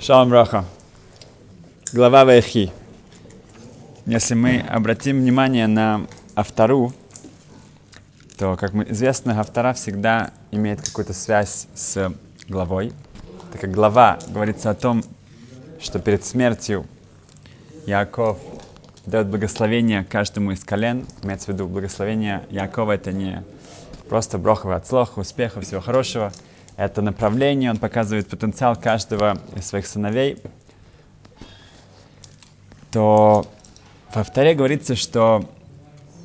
Шалом Браха. Глава Вайхи. Если мы обратим внимание на автору, то, как известно, автора всегда имеет какую-то связь с главой. Так как глава говорится о том, что перед смертью Яков дает благословение каждому из колен. Имеется в виду благословение Якова это не просто броховый отслох, успеха, всего хорошего. Это направление, он показывает потенциал каждого из своих сыновей. То во вторе говорится, что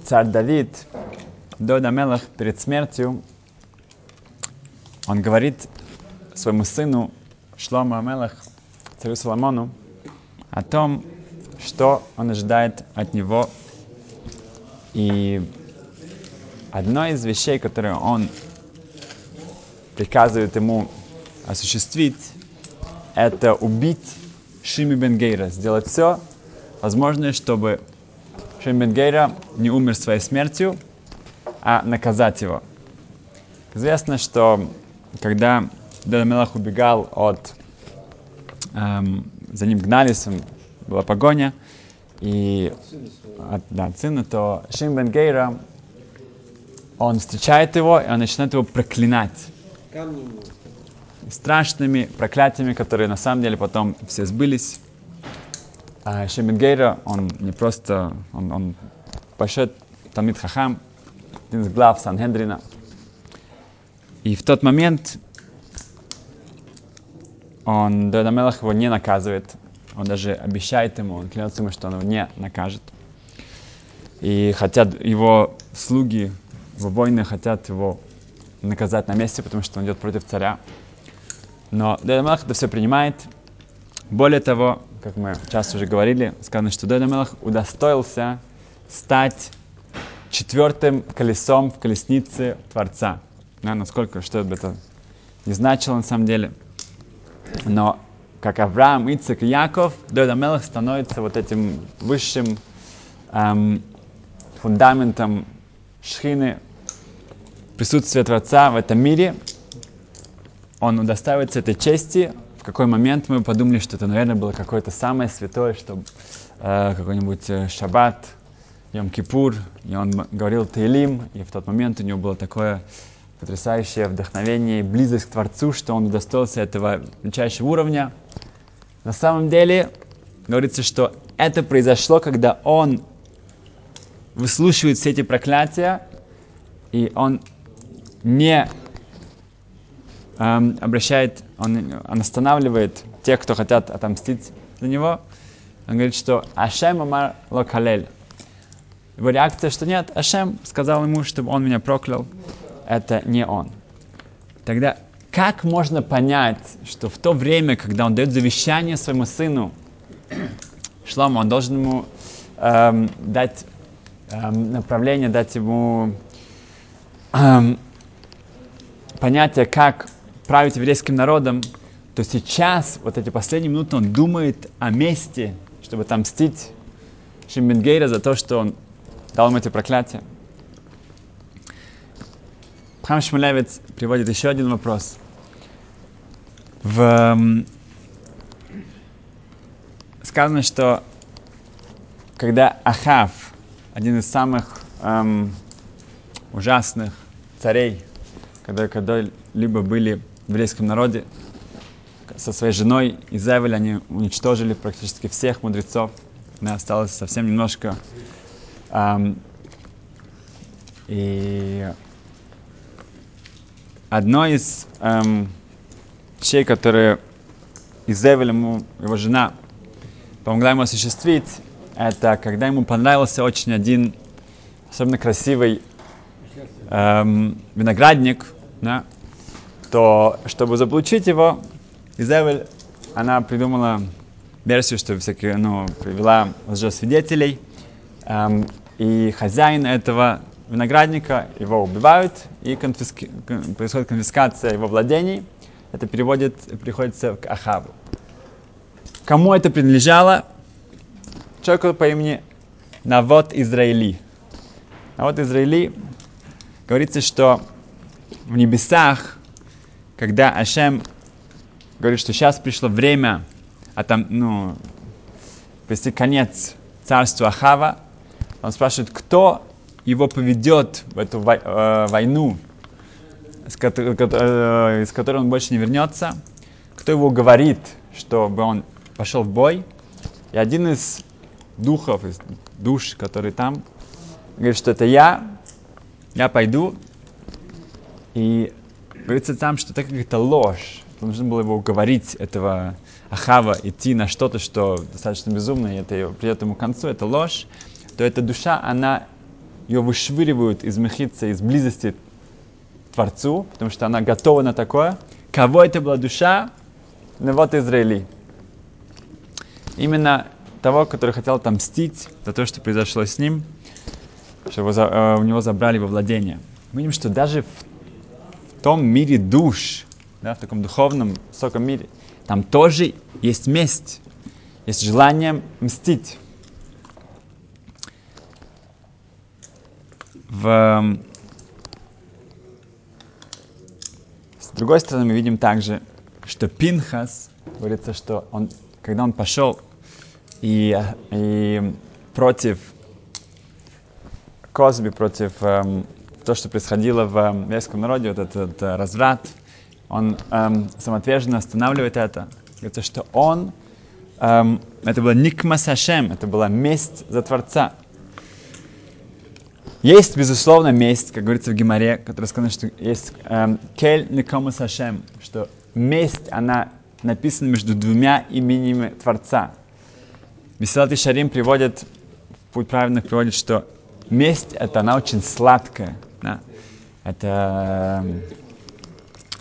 царь Давид, Дода Мелах, перед смертью, он говорит своему сыну Шлома Амелах, царю Соломону, о том, что он ожидает от него. И одно из вещей, которые он приказывает ему осуществить, это убить Шими Бенгейра, сделать все возможное, чтобы Шими Бенгейра не умер своей смертью, а наказать его. Известно, что когда Данамелах убегал от... Эм, за ним гнались, была погоня, и от, да, от сына, то Шим Бен Гейра, он встречает его, и он начинает его проклинать. Страшными проклятиями, которые на самом деле потом все сбылись. А Шим Бен Гейра, он не просто, он, он большой Талмит Хахам, один из глав Санхендрина. И в тот момент он, Дадамелах его не наказывает, он даже обещает ему, он клянется ему, что он его не накажет. И хотят его слуги, его воины хотят его наказать на месте, потому что он идет против царя. Но Дедамелах это все принимает. Более того, как мы часто уже говорили, сказано, что Дедамелах удостоился стать четвертым колесом в колеснице Творца. Да, насколько, что это не значило на самом деле. Но как Авраам, Ицек и Яков, Давид Амелах становится вот этим высшим эм, фундаментом шхины, присутствия Творца в этом мире. Он удостаивается этой чести. В какой момент мы подумали, что это, наверное, было какое-то самое святое, что э, какой-нибудь э, шаббат, Йом-Кипур, и он говорил Таилим, и в тот момент у него было такое потрясающее вдохновение и близость к Творцу, что он удостоился этого величайшего уровня. На самом деле, говорится, что это произошло, когда он выслушивает все эти проклятия, и он не эм, обращает, он, он останавливает тех, кто хотят отомстить за него. Он говорит, что Ашем Амар Локалель. Его реакция, что нет, Ашем сказал ему, чтобы он меня проклял это не он. Тогда как можно понять, что в то время, когда он дает завещание своему сыну, Шлому, он должен ему эм, дать эм, направление, дать ему эм, понятие, как править еврейским народом, то сейчас, вот эти последние минуты, он думает о месте, чтобы отомстить Шимбенгейра за то, что он дал ему эти проклятия. Хам Шмулевец приводит еще один вопрос. В, сказано, что когда Ахав, один из самых эм, ужасных царей, когда когда-либо были в еврейском народе, со своей женой Изавель они уничтожили практически всех мудрецов. Да, осталось совсем немножко. Эм, и одно из эм, вещей, которые Изевель ему, его жена, помогла ему осуществить, это когда ему понравился очень один особенно красивый эм, виноградник, да, то чтобы заполучить его, Изевель, она придумала версию, что всякие, ну, привела лжесвидетелей, эм, и хозяин этого виноградника, его убивают, и конфиски... происходит конфискация его владений. Это переводит, приходится к Ахаву. Кому это принадлежало? Человеку по имени Навод Израили. Навод Израили говорится, что в небесах, когда Ашем говорит, что сейчас пришло время, а там, ну, привести конец царству Ахава. Он спрашивает, кто его поведет в эту э, войну, которой, э, из которой он больше не вернется, кто его говорит, чтобы он пошел в бой. И один из духов, из душ, который там, говорит, что это я, я пойду. И говорится там, что так как это ложь, то нужно было его уговорить, этого Ахава, идти на что-то, что достаточно безумно, и это придет ему к концу, это ложь, то эта душа, она ее вышвыривают из мехица, из близости к Творцу, потому что она готова на такое. Кого это была душа? Ну вот Израили. Именно того, который хотел отомстить за то, что произошло с ним, что его, э, у него забрали во владение. Мы видим, что даже в, в том мире душ, да, в таком духовном, высоком мире, там тоже есть месть, есть желание мстить. В... С другой стороны, мы видим также, что Пинхас, говорится, что он, когда он пошел и, и против Козби, против эм, то, что происходило в эм, еврейском народе, вот этот, этот э, разврат, он эм, самоотверженно останавливает это. Говорится, что он, эм, это было Никмас Хашем, это была месть за Творца. Есть, безусловно, месть, как говорится в Гимаре, которая сказано, что есть эм, кель никому сашем, что месть, она написана между двумя именами Творца. Беселат и Шарим приводит, путь правильных приводит, что месть, это она очень сладкая. Да? Это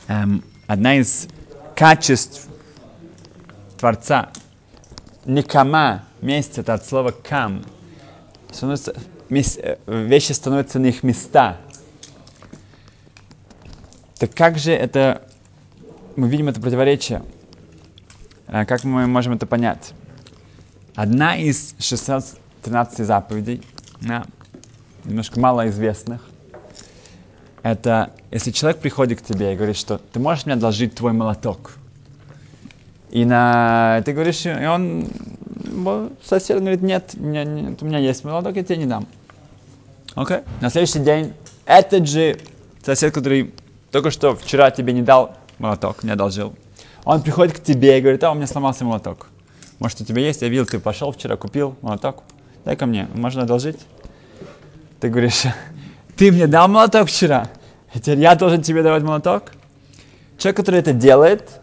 эм, одна из качеств Творца. Никама, месть, это от слова кам. Становится Э, вещи становятся на их места. Так как же это, мы видим это противоречие? А как мы можем это понять? Одна из 613 заповедей, немножко малоизвестных, это если человек приходит к тебе и говорит, что ты можешь мне одолжить твой молоток. И на, ты говоришь, и он, сосед говорит, нет, у меня, нет, у меня есть молоток, я тебе не дам. Окей. Okay. На следующий день этот же сосед, который только что вчера тебе не дал молоток, не одолжил, он приходит к тебе и говорит, а у меня сломался молоток. Может, у тебя есть? Я видел, ты пошел вчера, купил молоток. Дай ко мне, можно одолжить? Ты говоришь, ты мне дал молоток вчера, и теперь я должен тебе давать молоток? Человек, который это делает,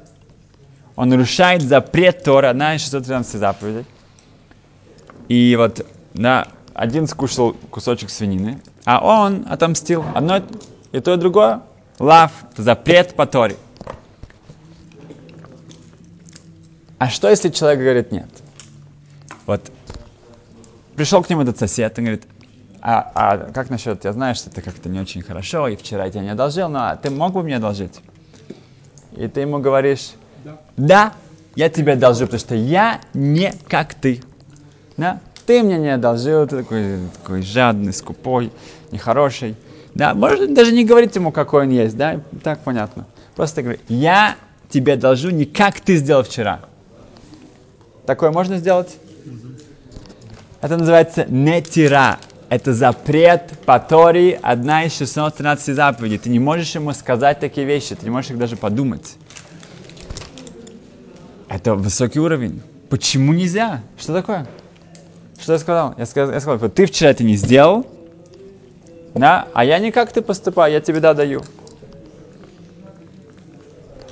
он нарушает запрет Тора, одна из 613 заповедей. И вот на один скушал кусочек свинины, а он отомстил. Одно и то, и другое. Лав, запрет по Торе. А что, если человек говорит нет? Вот пришел к нему этот сосед и говорит, а, а как насчет, я знаю, что это как-то не очень хорошо, и вчера я тебя не одолжил, но ты мог бы мне одолжить? И ты ему говоришь, да, да я тебе одолжу, потому что я не как ты. Да? ты мне не одолжил, ты такой, такой жадный, скупой, нехороший. Да, можно даже не говорить ему, какой он есть, да, так понятно. Просто говори, я тебе одолжу не как ты сделал вчера. Такое можно сделать? Это называется нетира. Это запрет по Торе, одна из 613 заповедей. Ты не можешь ему сказать такие вещи, ты не можешь их даже подумать. Это высокий уровень. Почему нельзя? Что такое? Что я сказал? Я сказал, я сказал ты вчера это не сделал, да, а я не как ты поступаю, я тебе да даю.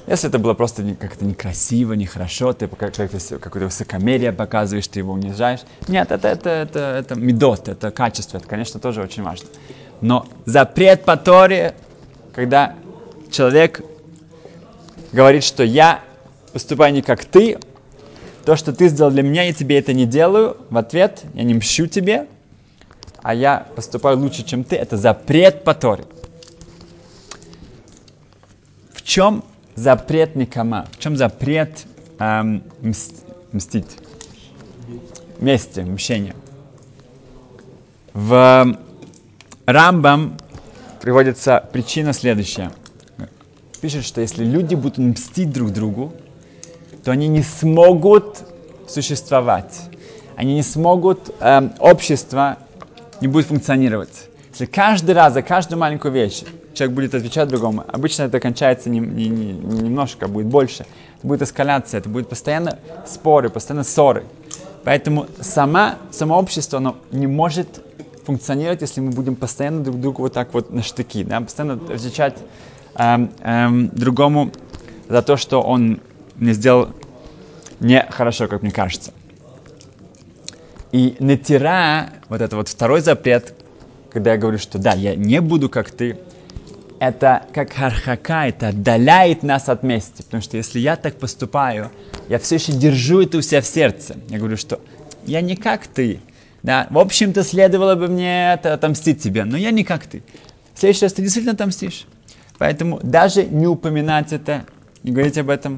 Если это было просто как-то некрасиво, нехорошо, ты какое-то высокомерие показываешь, ты его унижаешь. Нет, это, это, это, это медот, это качество, это, конечно, тоже очень важно. Но запрет по Торе, когда человек говорит, что я поступаю не как ты, то, что ты сделал для меня, я тебе это не делаю. В ответ я не мщу тебе, а я поступаю лучше, чем ты. Это запрет по Торе. В чем запрет никома? В чем запрет эм, мстить? Мести, мщение. В Рамбам приводится причина следующая. Пишет, что если люди будут мстить друг другу, то они не смогут существовать. Они не смогут, э, общество не будет функционировать. Если каждый раз за каждую маленькую вещь человек будет отвечать другому, обычно это кончается не, не, не, не немножко, а будет больше. Это будет эскаляция, это будет постоянно споры, постоянно ссоры. Поэтому сама, само общество оно не может функционировать, если мы будем постоянно друг другу вот так вот на штыки, да, постоянно отвечать эм, эм, другому за то, что он мне сделал нехорошо, как мне кажется. И натира, вот это вот второй запрет, когда я говорю, что да, я не буду как ты, это как хархака, это отдаляет нас от мести. Потому что если я так поступаю, я все еще держу это у себя в сердце. Я говорю, что я не как ты. Да, в общем-то, следовало бы мне это отомстить тебе, но я не как ты. В следующий раз ты действительно отомстишь. Поэтому даже не упоминать это, не говорить об этом.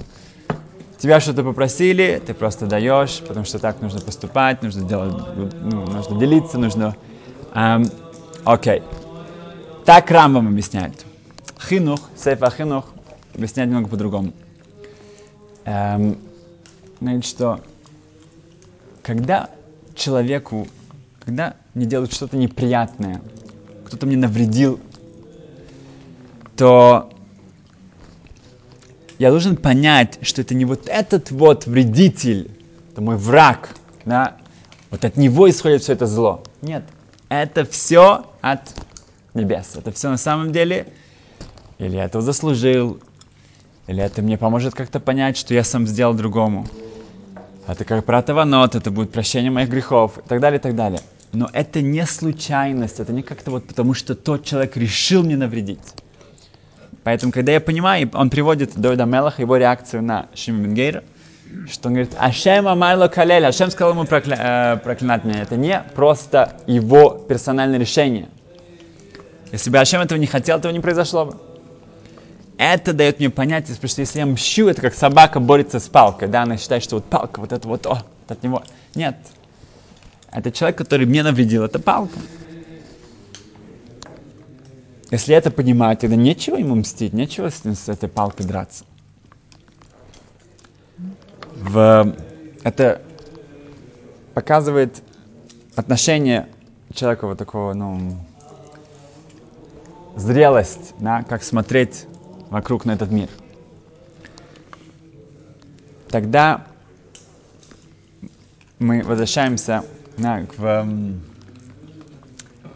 Тебя что-то попросили, ты просто даешь, потому что так нужно поступать, нужно делать, ну, нужно делиться, нужно... Эм, окей. Так Рамбам объясняет. Хинух, сейфа хинух, объясняет немного по-другому. Эм, значит, что когда человеку, когда мне делают что-то неприятное, кто-то мне навредил, то я должен понять, что это не вот этот вот вредитель, это мой враг, да, вот от него исходит все это зло. Нет, это все от небес. Это все на самом деле, или я этого заслужил, или это мне поможет как-то понять, что я сам сделал другому. Это как пратаванот, это будет прощение моих грехов, и так далее, и так далее. Но это не случайность, это не как-то вот потому, что тот человек решил мне навредить. Поэтому, когда я понимаю, он приводит Дойда Мелаха, его реакцию на Шима Бенгейра, что он говорит, Ашем Амайло Калель, Ашем сказал ему прокля... э, проклинать меня. Это не просто его персональное решение. Если бы Ашем этого не хотел, этого не произошло бы. Это дает мне понятие, потому что если я мщу, это как собака борется с палкой, да, она считает, что вот палка, вот это вот, о, от него. Нет. Это человек, который мне навредил, это палка. Если это понимать, тогда нечего ему мстить, нечего с, с этой палкой драться. В, это показывает отношение человека вот такого, ну, зрелость, да, как смотреть вокруг на этот мир. Тогда мы возвращаемся да, к...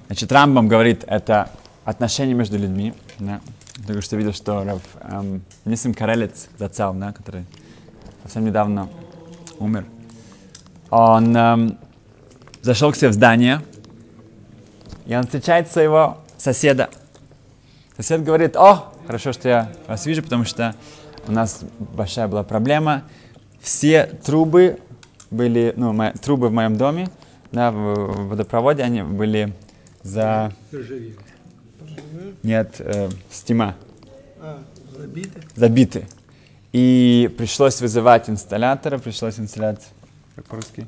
Значит, Рамбам говорит, это отношения между людьми. Да. Только что видел, что Рав эм, Нисим Карелец, Зацал, да, который совсем недавно умер, он эм, зашел к себе в здание, и он встречает своего соседа. Сосед говорит, о, хорошо, что я вас вижу, потому что у нас большая была проблема. Все трубы были, ну, мои, трубы в моем доме, да, в, в водопроводе, они были за... Нет, э, стима. А, забиты? Забиты. И пришлось вызывать инсталлятора, пришлось инсталлять, как по-русски?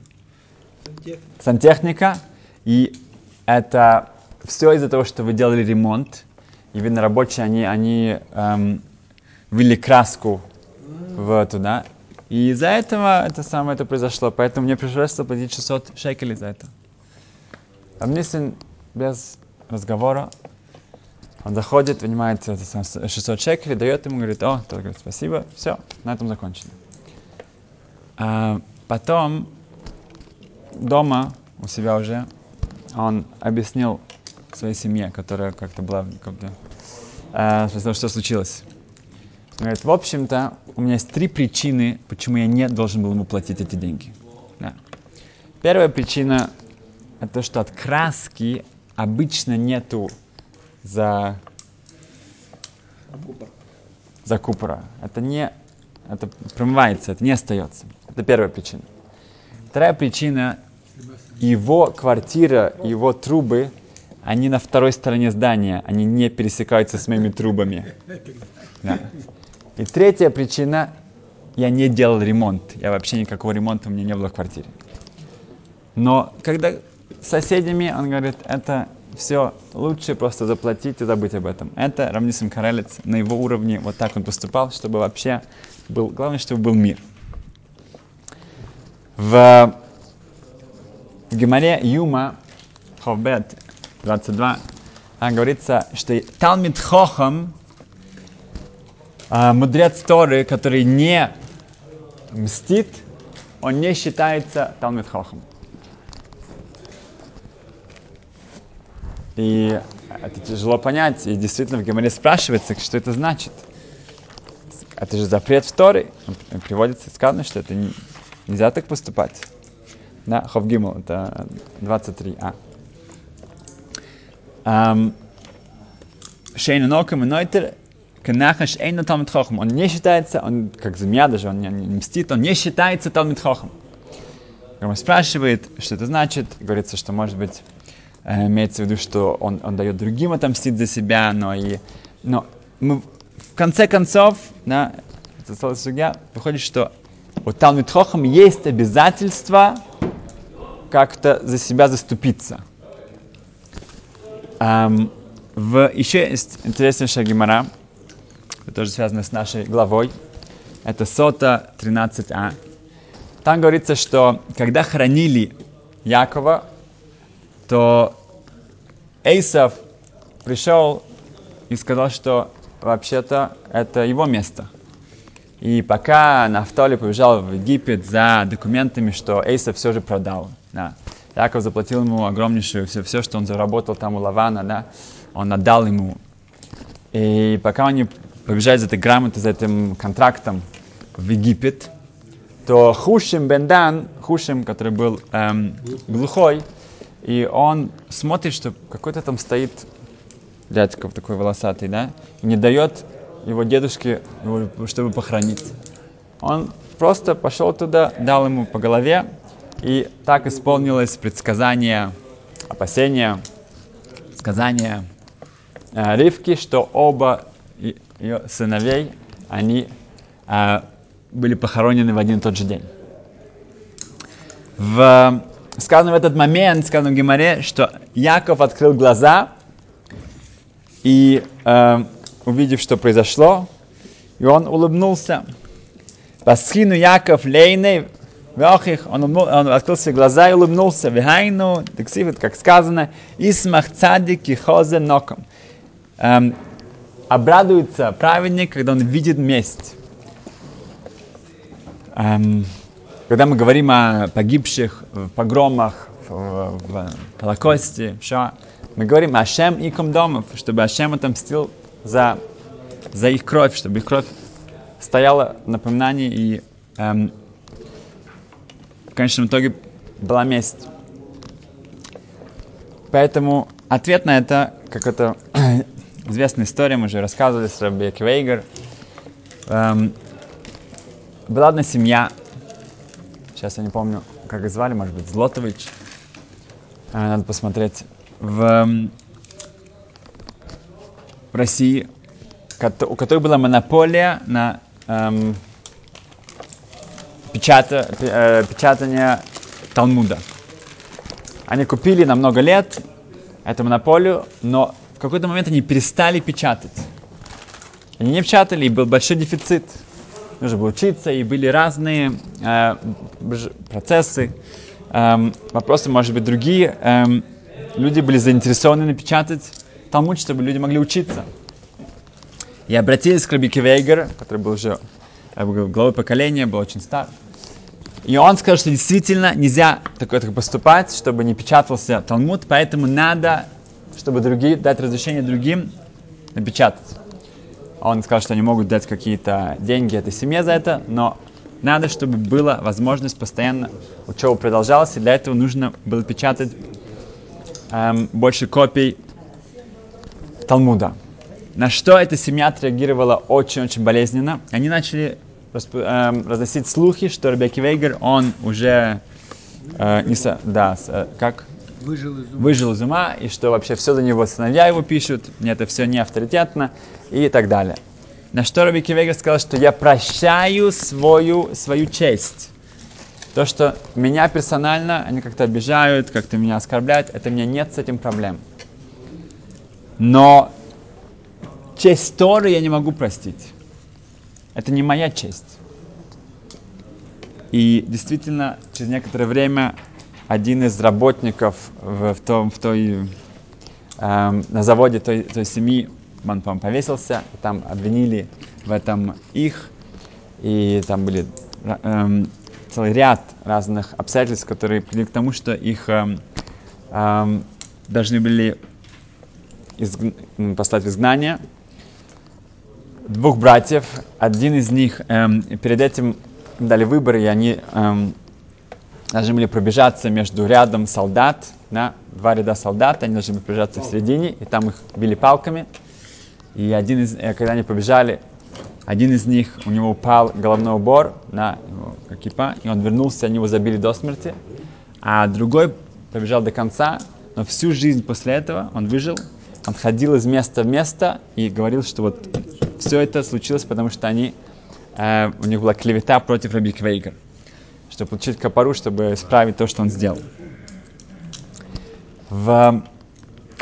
Сантехника. Сантехника. И это все из-за того, что вы делали ремонт. И видно, рабочие, они, они эм, ввели краску в туда. И из-за этого это самое это произошло. Поэтому мне пришлось заплатить 600 шекелей за это. Обнесен без разговора. Он заходит, вынимает это сам 600 шекелей, дает ему, говорит, о, тот говорит, спасибо, все, на этом закончено. А потом дома у себя уже он объяснил своей семье, которая как-то была, как-то, э, что случилось. Он говорит, в общем-то, у меня есть три причины, почему я не должен был ему платить эти деньги. Да. Первая причина – это то, что от краски обычно нету за, за купора. Это не, это промывается, это не остается. Это первая причина. Вторая причина – его квартира, его трубы, они на второй стороне здания, они не пересекаются с моими трубами. Да. И третья причина – я не делал ремонт. Я вообще никакого ремонта у меня не было в квартире. Но когда с соседями, он говорит, это все лучше просто заплатить и забыть об этом. Это Рамнисим Карелец на его уровне, вот так он поступал, чтобы вообще был, главное, чтобы был мир. В, в Юма, Ховбет 22, там говорится, что Талмит Хохам, а, мудрец Торы, который не мстит, он не считается Талмит Хохам. И это тяжело понять, и действительно в Геморе спрашивается, что это значит. Это же запрет в Торе. Приводится, сказано, что это не, нельзя так поступать. Да, Ховгимл, это 23а. Um, Шейна Нокам и Нойтер, Канахаш Эйна Талмит Хохам. Он не считается, он как змея даже, он не, не мстит, он не считается Талмит Хохам. Он спрашивает, что это значит. Говорится, что может быть имеется в виду, что он, он дает другим отомстить за себя, но и но мы, в конце концов, да, это целая судья, выходит, что у Талмит Хохам есть обязательство как-то за себя заступиться. Um, в, еще есть интереснейшая гемора, тоже связана с нашей главой. Это Сота 13а. Там говорится, что когда хранили Якова, то Эйсов пришел и сказал, что вообще-то это его место. И пока Нафтоли побежал в Египет за документами, что Эйсов все же продал. Да. Яков заплатил ему огромнейшую все, все, что он заработал там у Лавана, да, он отдал ему. И пока они побежали за этой грамотой, за этим контрактом в Египет, то Хушим Бендан, Хушим, который был эм, глухой, и он смотрит, что какой-то там стоит дядька такой волосатый, да, и не дает его дедушке, чтобы похоронить. Он просто пошел туда, дал ему по голове, и так исполнилось предсказание, опасение, сказание э, Ривки, что оба ее сыновей, они э, были похоронены в один и тот же день. В, сказано в этот момент, сказано в Геморе, что Яков открыл глаза и, э, увидев, что произошло, и он улыбнулся. Пасхину Яков лейней Вахих, он, он открыл свои глаза и улыбнулся. Вихайну, тексив, как сказано, Исмах цадик и хозе ноком. Эм, обрадуется праведник, когда он видит месть. Эм, когда мы говорим о погибших в погромах, в, в Холокосте, что мы говорим Ашем и домов, чтобы Ашем отомстил за, за их кровь, чтобы их кровь стояла в напоминании и эм, в конечном итоге была месть. Поэтому ответ на это, как это известная история, мы уже рассказывали с Раби Квейгер. Эм, была одна семья, сейчас я не помню, как их звали, может быть, Злотович. Э, надо посмотреть. В, в России, у которой была монополия на эм, печата, э, печатание Талмуда. Они купили на много лет эту монополию, но в какой-то момент они перестали печатать. Они не печатали, и был большой дефицит. Нужно было учиться, и были разные э, процессы. Эм, вопросы, может быть, другие. Эм, люди были заинтересованы напечатать Талмуд, чтобы люди могли учиться. И обратились к Рабике Вейгер, который был уже главой поколения, был очень стар. И он сказал, что действительно нельзя такое так поступать, чтобы не печатался Талмуд, поэтому надо, чтобы другие, дать разрешение другим напечатать. Он сказал, что они могут дать какие-то деньги этой семье за это, но надо, чтобы была возможность постоянно учеба продолжалась, и для этого нужно было печатать эм, больше копий Талмуда. На что эта семья отреагировала очень-очень болезненно. Они начали расп, э, разносить слухи, что Ребекки Вейгер, он уже э, не со, да, с, э, как? Выжил из, ума. выжил из ума, и что вообще все за него сыновья его пишут, мне это все не авторитетно, и так далее. На что Ребекки Вейгер сказал, что я прощаю свою, свою честь. То, что меня персонально, они как-то обижают, как-то меня оскорбляют, это у меня нет с этим проблем. Но честь Торы я не могу простить. Это не моя честь. И действительно, через некоторое время один из работников в, в, том, в той, эм, на заводе той, той семьи, он, по повесился, там обвинили в этом их, и там были эм, целый ряд разных обстоятельств, которые привели к тому, что их эм, эм, должны были изг... послать в изгнание. Двух братьев, один из них эм, перед этим дали выбор, и они эм, должны были пробежаться между рядом солдат, да, два ряда солдат, они должны были пробежаться в середине, и там их били палками. И один из, э, когда они побежали, один из них, у него упал головной убор на его кипа, и он вернулся, они его забили до смерти. А другой побежал до конца, но всю жизнь после этого он выжил. Он ходил из места в место и говорил, что вот все это случилось, потому что они, э, у них была клевета против Раби Квейгер, чтобы получить капару, чтобы исправить то, что он сделал. В,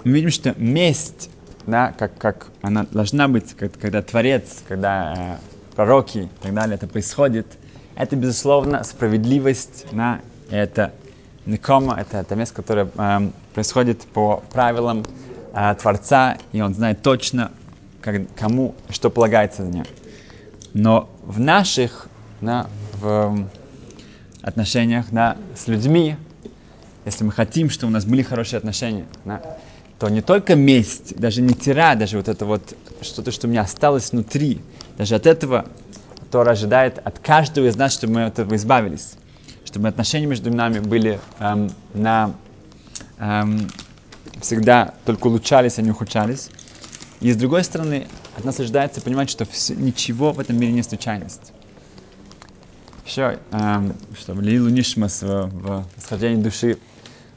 мы видим, что месть да, как, как она должна быть, как, когда Творец, когда э, пророки и так далее, это происходит, это, безусловно, справедливость, да, это Никома, это, это место, которое э, происходит по правилам э, Творца, и он знает точно, как, кому что полагается за ним. Но в наших да, в отношениях да, с людьми, если мы хотим, чтобы у нас были хорошие отношения, да, то не только месть, даже не тира, даже вот это вот что-то, что у меня осталось внутри, даже от этого Тора ожидает от каждого из нас, чтобы мы от этого избавились, чтобы отношения между нами были эм, на эм, всегда только улучшались, а не ухудшались. И с другой стороны, от нас ожидается понимать, что все, ничего в этом мире не случайность. Еще, эм, чтобы Лилу Нишмас в, в восхождении души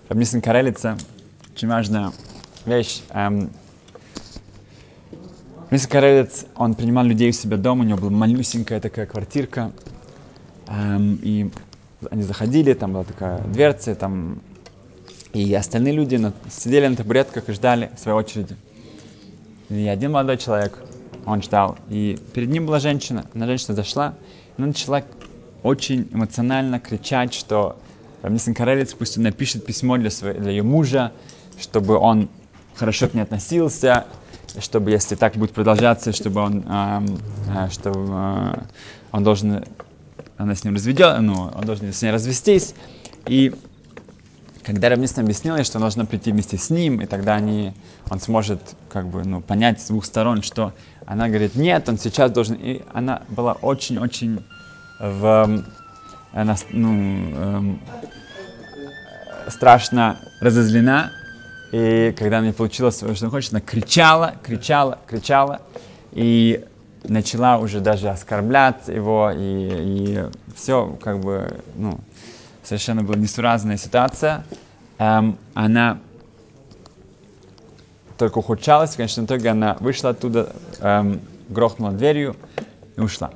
Рабнисен Карелица, очень важно вещь. Эм, Карелец, он принимал людей у себя дома, у него была малюсенькая такая квартирка. Эм, и они заходили, там была такая дверца, там, и остальные люди на, сидели на табуретках и ждали своей очереди. И один молодой человек, он ждал, и перед ним была женщина. Она женщина зашла, она начала очень эмоционально кричать, что Равнисин Карелец пусть он напишет письмо для, своего, для ее мужа, чтобы он хорошо к ней относился, чтобы, если так будет продолжаться, чтобы он, э, э, чтобы, э, он должен, она с ним разведет, ну, он должен с ней развестись. И когда Равнисна объяснила, что нужно прийти вместе с ним, и тогда они, он сможет как бы, ну, понять с двух сторон, что она говорит, нет, он сейчас должен... И она была очень-очень в... Ну, страшно разозлена, и когда не получила что она хочет, она кричала, кричала, кричала. И начала уже даже оскорблять его. И, и все как бы, ну, совершенно была несуразная ситуация. Эм, она только ухудшалась. В конечном итоге она вышла оттуда, эм, грохнула дверью и ушла.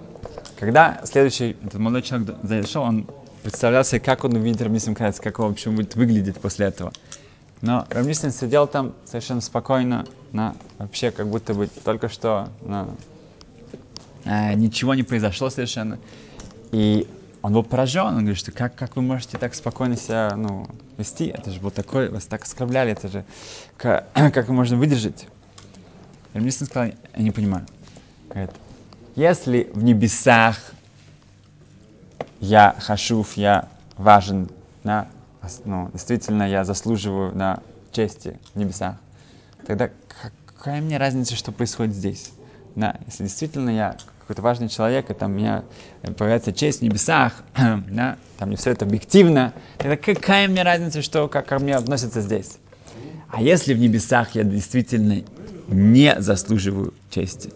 Когда следующий этот молодой человек зашел, он представлял себе, как он увидит Рамисим Кайц, как он вообще будет выглядеть после этого. Но Рамнистин сидел там совершенно спокойно, на, вообще как будто бы только что на, э, ничего не произошло совершенно. И он был поражен, он говорит, что как, как вы можете так спокойно себя ну, вести? Это же был такой, вас так оскорбляли, это же как, как можно выдержать? Рамнистин сказал, я не понимаю. Говорит, если в небесах я хашуф, я важен, да, ну, действительно я заслуживаю на чести в небесах, тогда какая мне разница, что происходит здесь? Да, если действительно я какой-то важный человек, и там у меня появляется честь в небесах, да, там не все это объективно, тогда какая мне разница, что, как ко мне относятся здесь? А если в небесах я действительно не заслуживаю чести,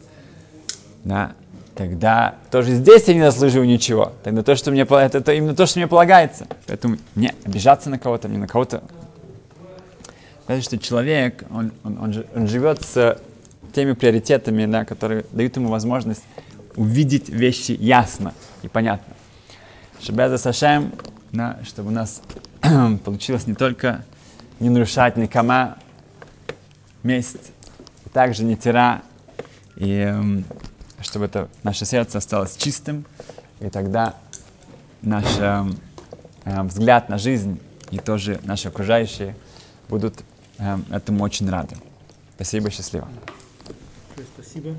да, тогда тоже здесь я не заслуживаю ничего. Тогда то, что мне, это, это именно то, что мне полагается. Поэтому не обижаться на кого-то, не на кого-то. Потому что человек, он, он, он, он живет с теми приоритетами, да, которые дают ему возможность увидеть вещи ясно и понятно. Шабяза Сашем, да, чтобы у нас получилось не только не нарушать никома месть, также не тира и эм, чтобы это наше сердце осталось чистым, и тогда наш э, э, взгляд на жизнь и тоже наши окружающие будут э, этому очень рады. Спасибо, счастливо. Спасибо.